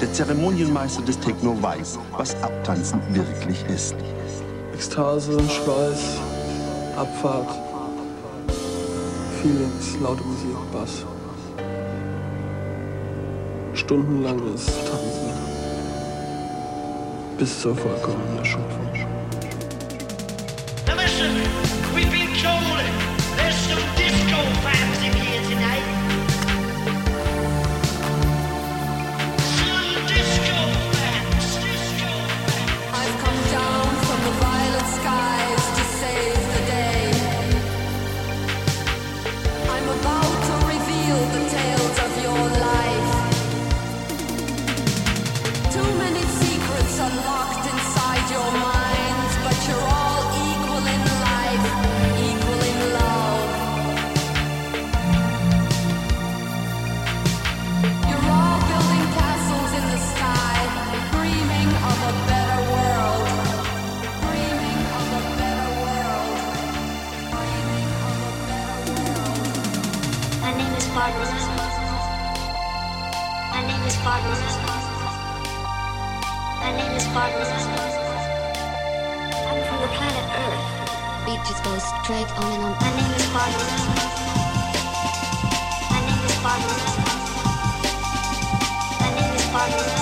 Der Zeremonienmeister des Techno weiß, was Abtanzen wirklich ist. Ekstase, Schweiß, Abfahrt, Feelings, laute Musik, Bass. Stundenlanges Tanzen. Bis zur vollkommenen Erschöpfung. Now listen, we've been told there's some disco fans in straight on and on. My name is Barbara. My name is Barbara. My name is Barbara.